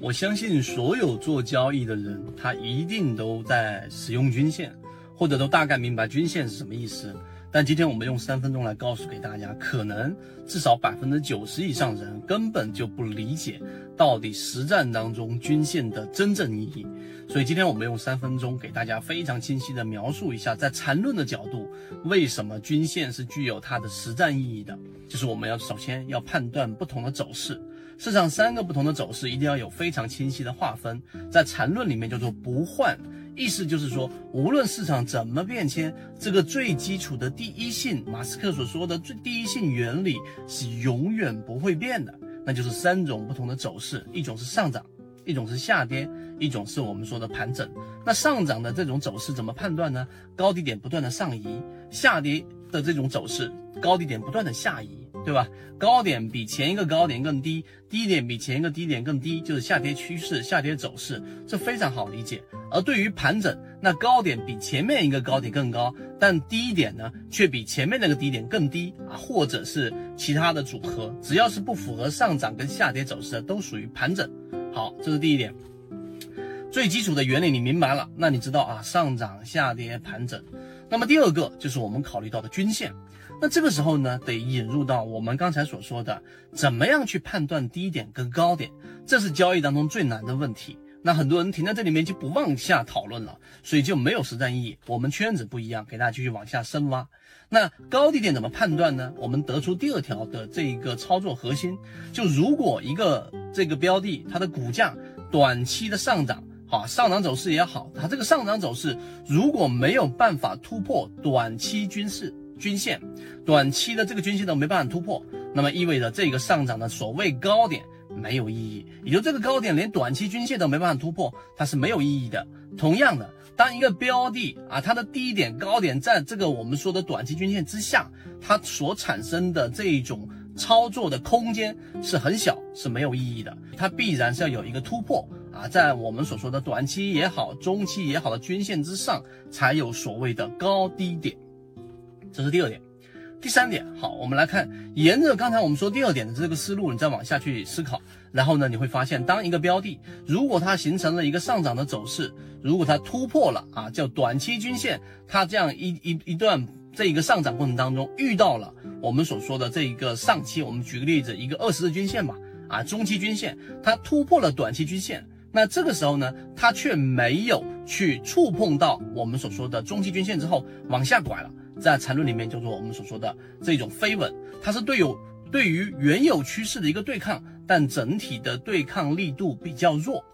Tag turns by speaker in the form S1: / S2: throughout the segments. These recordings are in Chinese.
S1: 我相信所有做交易的人，他一定都在使用均线，或者都大概明白均线是什么意思。但今天我们用三分钟来告诉给大家，可能至少百分之九十以上人根本就不理解到底实战当中均线的真正意义。所以今天我们用三分钟给大家非常清晰的描述一下，在缠论的角度，为什么均线是具有它的实战意义的。就是我们要首先要判断不同的走势。市场三个不同的走势一定要有非常清晰的划分，在缠论里面叫做不换，意思就是说，无论市场怎么变迁，这个最基础的第一性，马斯克所说的最第一性原理是永远不会变的，那就是三种不同的走势，一种是上涨，一种是下跌，一种是我们说的盘整。那上涨的这种走势怎么判断呢？高低点不断的上移，下跌的这种走势，高低点不断的下移。对吧？高点比前一个高点更低，低点比前一个低点更低，就是下跌趋势、下跌走势，这非常好理解。而对于盘整，那高点比前面一个高点更高，但低点呢却比前面那个低点更低啊，或者是其他的组合，只要是不符合上涨跟下跌走势的，都属于盘整。好，这是第一点。最基础的原理你明白了，那你知道啊，上涨、下跌、盘整。那么第二个就是我们考虑到的均线。那这个时候呢，得引入到我们刚才所说的，怎么样去判断低点跟高点，这是交易当中最难的问题。那很多人停在这里面就不往下讨论了，所以就没有实战意义。我们圈子不一样，给大家继续往下深挖。那高低点怎么判断呢？我们得出第二条的这一个操作核心，就如果一个这个标的它的股价短期的上涨，啊上涨走势也好，它这个上涨走势如果没有办法突破短期均势。均线短期的这个均线都没办法突破，那么意味着这个上涨的所谓高点没有意义，也就这个高点连短期均线都没办法突破，它是没有意义的。同样的，当一个标的啊，它的低点高点在这个我们说的短期均线之下，它所产生的这种操作的空间是很小，是没有意义的。它必然是要有一个突破啊，在我们所说的短期也好，中期也好的均线之上，才有所谓的高低点。这是第二点，第三点，好，我们来看，沿着刚才我们说第二点的这个思路，你再往下去思考，然后呢，你会发现，当一个标的如果它形成了一个上涨的走势，如果它突破了啊，叫短期均线，它这样一一一段这一个上涨过程当中遇到了我们所说的这一个上期，我们举个例子，一个二十日均线吧，啊，中期均线，它突破了短期均线，那这个时候呢，它却没有去触碰到我们所说的中期均线之后往下拐了。在缠论里面叫做我们所说的这种飞稳，它是对有对于原有趋势的一个对抗，但整体的对抗力度比较弱。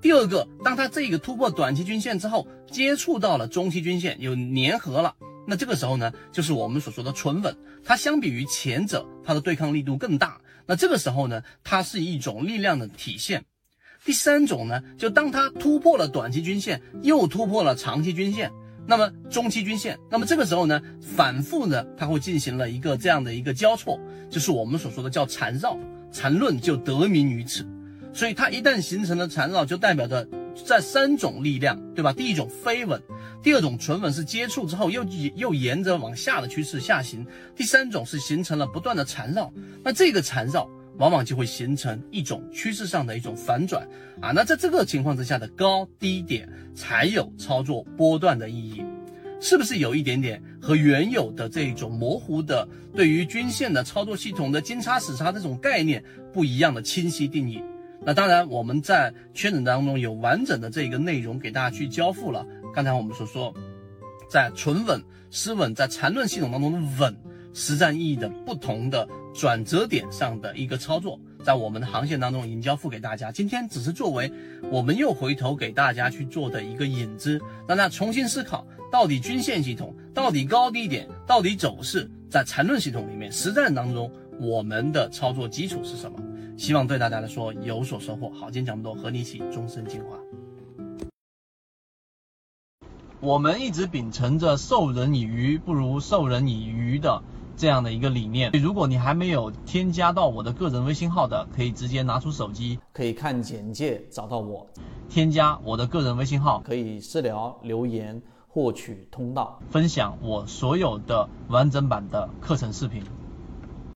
S1: 第二个，当它这个突破短期均线之后，接触到了中期均线有粘合了，那这个时候呢，就是我们所说的纯稳，它相比于前者，它的对抗力度更大。那这个时候呢，它是一种力量的体现。第三种呢，就当它突破了短期均线，又突破了长期均线。那么中期均线，那么这个时候呢，反复呢，它会进行了一个这样的一个交错，就是我们所说的叫缠绕，缠论就得名于此。所以它一旦形成了缠绕，就代表着在三种力量，对吧？第一种飞稳，第二种纯稳是接触之后又又沿着往下的趋势下行，第三种是形成了不断的缠绕。那这个缠绕。往往就会形成一种趋势上的一种反转啊，那在这个情况之下的高低点才有操作波段的意义，是不是有一点点和原有的这种模糊的对于均线的操作系统的金叉死叉这种概念不一样的清晰定义？那当然我们在圈子当中有完整的这个内容给大家去交付了。刚才我们所说，在纯稳、失稳，在缠论系统当中的稳。实战意义的不同的转折点上的一个操作，在我们的航线当中已经交付给大家。今天只是作为我们又回头给大家去做的一个引子，让大家重新思考到底均线系统、到底高低点、到底走势，在缠论系统里面实战当中我们的操作基础是什么？希望对大家来说有所收获。好，今天讲这么多，和你一起终身进化。我们一直秉承着授人以鱼不如授人以渔的。这样的一个理念，如果你还没有添加到我的个人微信号的，可以直接拿出手机，
S2: 可以看简介找到我，
S1: 添加我的个人微信号，
S2: 可以私聊留言获取通道，
S1: 分享我所有的完整版的课程视频。